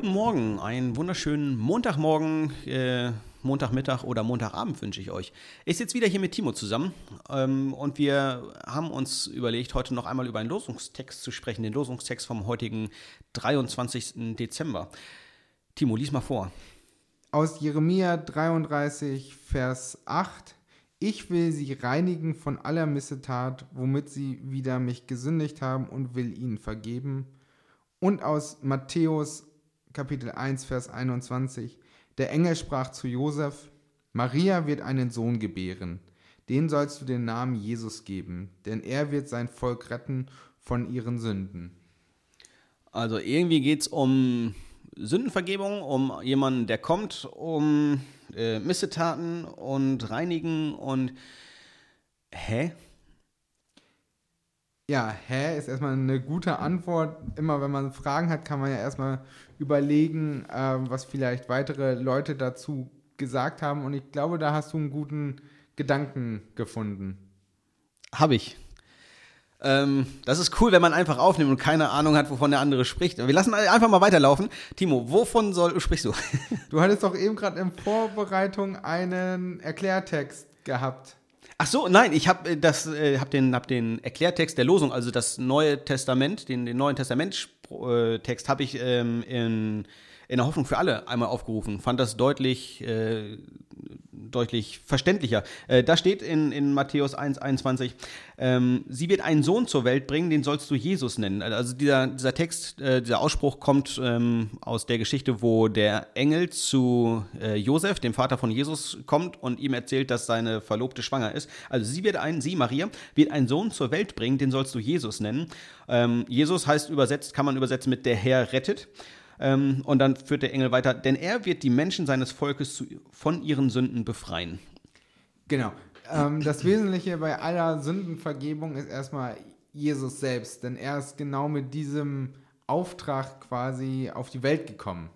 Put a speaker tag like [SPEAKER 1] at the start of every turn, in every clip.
[SPEAKER 1] Guten Morgen, einen wunderschönen Montagmorgen, äh, Montagmittag oder Montagabend wünsche ich euch. Ich sitze wieder hier mit Timo zusammen ähm, und wir haben uns überlegt, heute noch einmal über einen Losungstext zu sprechen, den Losungstext vom heutigen 23. Dezember. Timo, lies mal vor.
[SPEAKER 2] Aus Jeremia 33, Vers 8. Ich will sie reinigen von aller Missetat, womit sie wieder mich gesündigt haben und will ihnen vergeben. Und aus Matthäus Kapitel 1, Vers 21. Der Engel sprach zu Josef, Maria wird einen Sohn gebären. Den sollst du den Namen Jesus geben, denn er wird sein Volk retten von ihren Sünden.
[SPEAKER 1] Also irgendwie geht es um Sündenvergebung, um jemanden, der kommt, um äh, Missetaten und Reinigen und hä?
[SPEAKER 2] Ja, hä ist erstmal eine gute Antwort. Immer wenn man Fragen hat, kann man ja erstmal überlegen, äh, was vielleicht weitere Leute dazu gesagt haben. Und ich glaube, da hast du einen guten Gedanken gefunden.
[SPEAKER 1] Habe ich. Ähm, das ist cool, wenn man einfach aufnimmt und keine Ahnung hat, wovon der andere spricht. Wir lassen einfach mal weiterlaufen. Timo, wovon soll, sprichst du?
[SPEAKER 2] Du hattest doch eben gerade in Vorbereitung einen Erklärtext gehabt.
[SPEAKER 1] Ach so, nein, ich habe äh, das, äh, hab den, hab den Erklärtext der Losung, also das Neue Testament, den, den Neuen Testamenttext habe ich ähm, in, in der Hoffnung für alle einmal aufgerufen. Fand das deutlich, äh, deutlich verständlicher. Äh, da steht in, in Matthäus 1, 21, ähm, sie wird einen Sohn zur Welt bringen, den sollst du Jesus nennen. Also dieser, dieser Text, äh, dieser Ausspruch kommt ähm, aus der Geschichte, wo der Engel zu äh, Josef, dem Vater von Jesus, kommt und ihm erzählt, dass seine Verlobte schwanger ist. Also sie wird ein, sie, Maria, wird einen Sohn zur Welt bringen, den sollst du Jesus nennen. Ähm, Jesus heißt übersetzt, kann man übersetzen mit der Herr rettet. Ähm, und dann führt der Engel weiter, denn er wird die Menschen seines Volkes zu, von ihren Sünden befreien.
[SPEAKER 2] Genau. Ähm, das Wesentliche bei aller Sündenvergebung ist erstmal Jesus selbst, denn er ist genau mit diesem Auftrag quasi auf die Welt gekommen.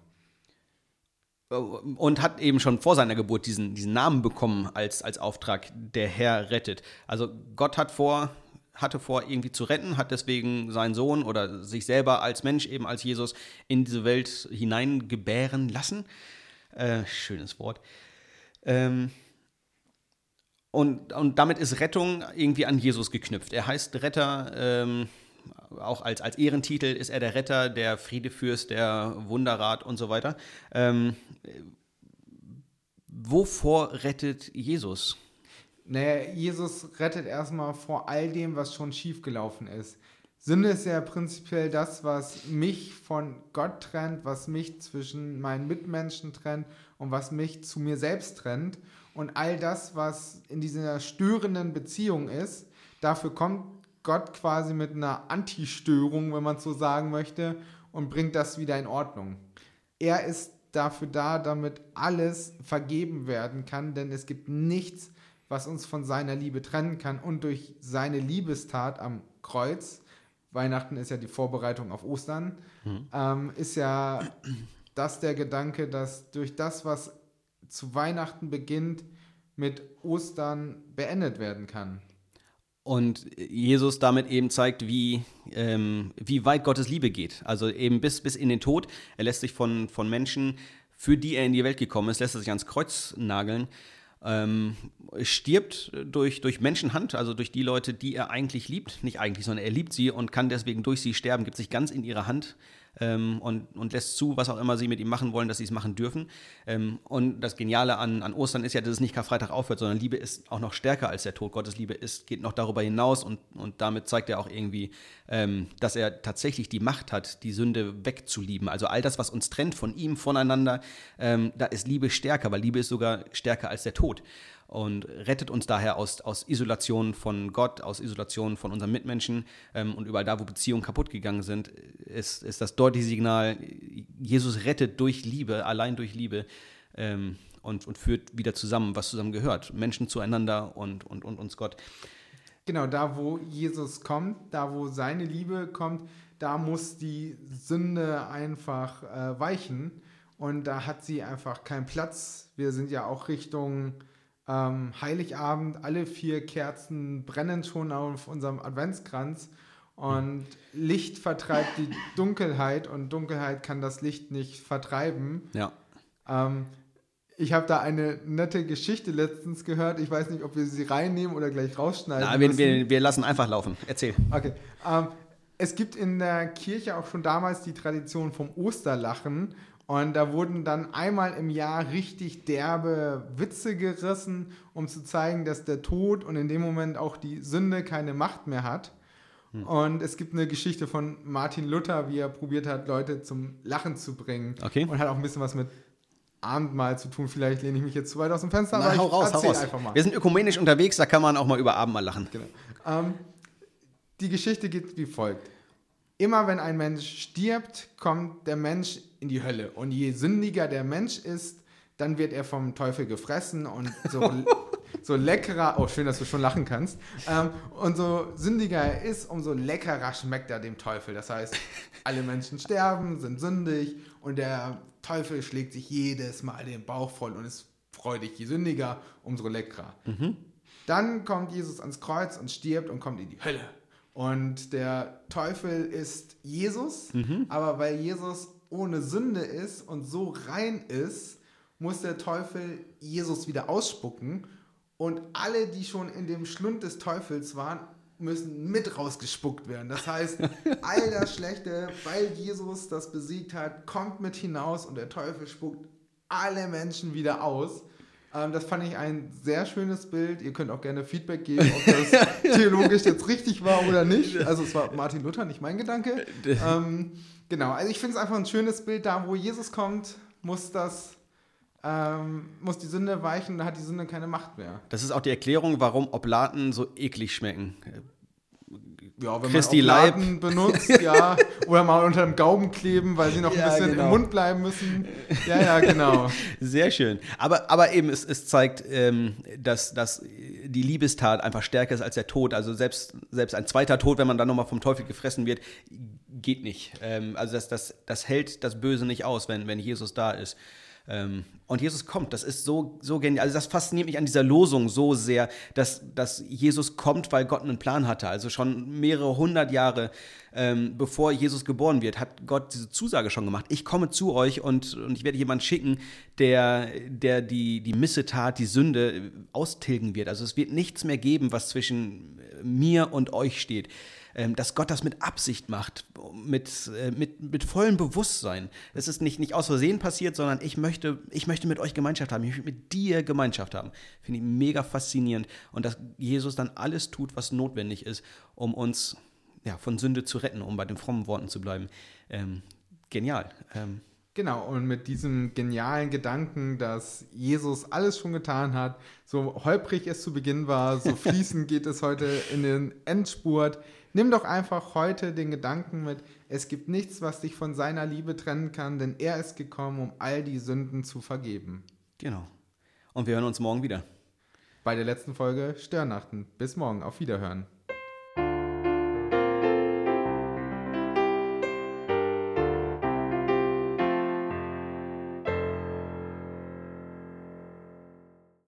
[SPEAKER 1] Und hat eben schon vor seiner Geburt diesen, diesen Namen bekommen als, als Auftrag, der Herr rettet. Also Gott hat vor, hatte vor, irgendwie zu retten, hat deswegen seinen Sohn oder sich selber als Mensch, eben als Jesus, in diese Welt hineingebären lassen. Äh, schönes Wort. Ähm, und, und damit ist Rettung irgendwie an Jesus geknüpft. Er heißt Retter, ähm, auch als, als Ehrentitel ist er der Retter, der Friedefürst, der Wunderrat und so weiter. Ähm, wovor rettet Jesus?
[SPEAKER 2] Naja, Jesus rettet erstmal vor all dem, was schon schiefgelaufen ist. Sünde ist ja prinzipiell das, was mich von Gott trennt, was mich zwischen meinen Mitmenschen trennt und was mich zu mir selbst trennt. Und all das, was in dieser störenden Beziehung ist, dafür kommt Gott quasi mit einer Anti-Störung, wenn man so sagen möchte, und bringt das wieder in Ordnung. Er ist dafür da, damit alles vergeben werden kann, denn es gibt nichts, was uns von seiner Liebe trennen kann. Und durch seine Liebestat am Kreuz, Weihnachten ist ja die Vorbereitung auf Ostern, mhm. ähm, ist ja das der Gedanke, dass durch das, was zu Weihnachten beginnt, mit Ostern beendet werden kann.
[SPEAKER 1] Und Jesus damit eben zeigt, wie, ähm, wie weit Gottes Liebe geht. Also eben bis, bis in den Tod. Er lässt sich von, von Menschen, für die er in die Welt gekommen ist, lässt er sich ans Kreuz nageln ähm, stirbt durch, durch Menschenhand, also durch die Leute, die er eigentlich liebt. Nicht eigentlich, sondern er liebt sie und kann deswegen durch sie sterben, gibt sich ganz in ihre Hand ähm, und, und lässt zu, was auch immer sie mit ihm machen wollen, dass sie es machen dürfen. Ähm, und das Geniale an, an Ostern ist ja, dass es nicht Karfreitag aufhört, sondern Liebe ist auch noch stärker als der Tod. Gottes Liebe ist, geht noch darüber hinaus und, und damit zeigt er auch irgendwie, ähm, dass er tatsächlich die Macht hat, die Sünde wegzulieben. Also all das, was uns trennt von ihm, voneinander, ähm, da ist Liebe stärker, weil Liebe ist sogar stärker als der Tod und rettet uns daher aus, aus Isolation von Gott, aus Isolation von unseren Mitmenschen ähm, und überall da, wo Beziehungen kaputt gegangen sind, ist, ist das deutliche Signal, Jesus rettet durch Liebe, allein durch Liebe ähm, und, und führt wieder zusammen, was zusammen gehört, Menschen zueinander und, und, und uns Gott.
[SPEAKER 2] Genau, da wo Jesus kommt, da wo seine Liebe kommt, da muss die Sünde einfach äh, weichen und da hat sie einfach keinen Platz. Wir sind ja auch Richtung ähm, Heiligabend, alle vier Kerzen brennen schon auf unserem Adventskranz. Und Licht vertreibt die Dunkelheit und Dunkelheit kann das Licht nicht vertreiben.
[SPEAKER 1] Ja.
[SPEAKER 2] Ähm, ich habe da eine nette Geschichte letztens gehört. Ich weiß nicht, ob wir sie reinnehmen oder gleich rausschneiden.
[SPEAKER 1] Na, wir, wir, wir lassen einfach laufen. Erzähl.
[SPEAKER 2] Okay. Ähm, es gibt in der Kirche auch schon damals die Tradition vom Osterlachen. Und da wurden dann einmal im Jahr richtig derbe Witze gerissen, um zu zeigen, dass der Tod und in dem Moment auch die Sünde keine Macht mehr hat. Und es gibt eine Geschichte von Martin Luther, wie er probiert hat, Leute zum Lachen zu bringen.
[SPEAKER 1] Okay.
[SPEAKER 2] Und hat auch ein bisschen was mit Abendmahl zu tun. Vielleicht lehne ich mich jetzt zu weit aus dem Fenster,
[SPEAKER 1] Na,
[SPEAKER 2] aber
[SPEAKER 1] hau raus, hau raus.
[SPEAKER 2] einfach mal.
[SPEAKER 1] Wir sind ökumenisch unterwegs, da kann man auch mal über Abendmahl lachen.
[SPEAKER 2] Genau. Ähm, die Geschichte geht wie folgt. Immer wenn ein Mensch stirbt, kommt der Mensch in die Hölle. Und je sündiger der Mensch ist, dann wird er vom Teufel gefressen und so, so leckerer, oh schön, dass du schon lachen kannst, ähm, und so sündiger er ist, umso leckerer schmeckt er dem Teufel. Das heißt, alle Menschen sterben, sind sündig und der Teufel schlägt sich jedes Mal den Bauch voll und ist freudig. Je sündiger, umso leckerer. Dann kommt Jesus ans Kreuz und stirbt und kommt in die Hölle. Und der Teufel ist Jesus, aber weil Jesus ohne Sünde ist und so rein ist, muss der Teufel Jesus wieder ausspucken. Und alle, die schon in dem Schlund des Teufels waren, müssen mit rausgespuckt werden. Das heißt, all das Schlechte, weil Jesus das besiegt hat, kommt mit hinaus und der Teufel spuckt alle Menschen wieder aus. Ähm, das fand ich ein sehr schönes Bild. Ihr könnt auch gerne Feedback geben, ob das theologisch jetzt richtig war oder nicht. Also es war Martin Luther, nicht mein Gedanke. Ähm, genau, also ich finde es einfach ein schönes Bild. Da, wo Jesus kommt, muss das, ähm, muss die Sünde weichen, da hat die Sünde keine Macht mehr.
[SPEAKER 1] Das ist auch die Erklärung, warum Oblaten so eklig schmecken.
[SPEAKER 2] Ja, wenn
[SPEAKER 1] Christi
[SPEAKER 2] man
[SPEAKER 1] Leib.
[SPEAKER 2] Oblaten benutzt, ja, oder mal unter dem Gaumen kleben, weil sie noch ein
[SPEAKER 1] Ja,
[SPEAKER 2] bisschen
[SPEAKER 1] genau.
[SPEAKER 2] im Mund bleiben müssen. Ja, ja, genau.
[SPEAKER 1] Sehr schön. Aber, aber eben, es, es zeigt, ähm, dass, dass die Liebestat einfach stärker ist als der Tod. Also selbst, selbst ein zweiter Tod, wenn man dann nochmal vom Teufel gefressen wird, geht nicht. Ähm, also das, das, das hält das Böse nicht aus, wenn, wenn Jesus da ist. Ähm, und Jesus kommt, das ist so, so genial. Also das fasziniert mich an dieser Losung so sehr, dass, dass Jesus kommt, weil Gott einen Plan hatte. Also schon mehrere hundert Jahre ähm, bevor Jesus geboren wird, hat Gott diese Zusage schon gemacht. Ich komme zu euch und, und ich werde jemanden schicken, der, der die, die Missetat, die Sünde austilgen wird. Also es wird nichts mehr geben, was zwischen mir und euch steht dass Gott das mit Absicht macht, mit, äh, mit, mit vollem Bewusstsein. Es ist nicht, nicht aus Versehen passiert, sondern ich möchte, ich möchte mit euch Gemeinschaft haben, ich möchte mit dir Gemeinschaft haben. Finde ich mega faszinierend. Und dass Jesus dann alles tut, was notwendig ist, um uns ja, von Sünde zu retten, um bei den frommen Worten zu bleiben. Ähm, genial. Ähm,
[SPEAKER 2] Genau, und mit diesem genialen Gedanken, dass Jesus alles schon getan hat, so holprig es zu Beginn war, so fließend geht es heute in den Endspurt. Nimm doch einfach heute den Gedanken mit, es gibt nichts, was dich von seiner Liebe trennen kann, denn er ist gekommen, um all die Sünden zu vergeben.
[SPEAKER 1] genau. Und wir hören uns morgen wieder.
[SPEAKER 2] Bei der letzten Folge Störnachten. Bis morgen, auf Wiederhören.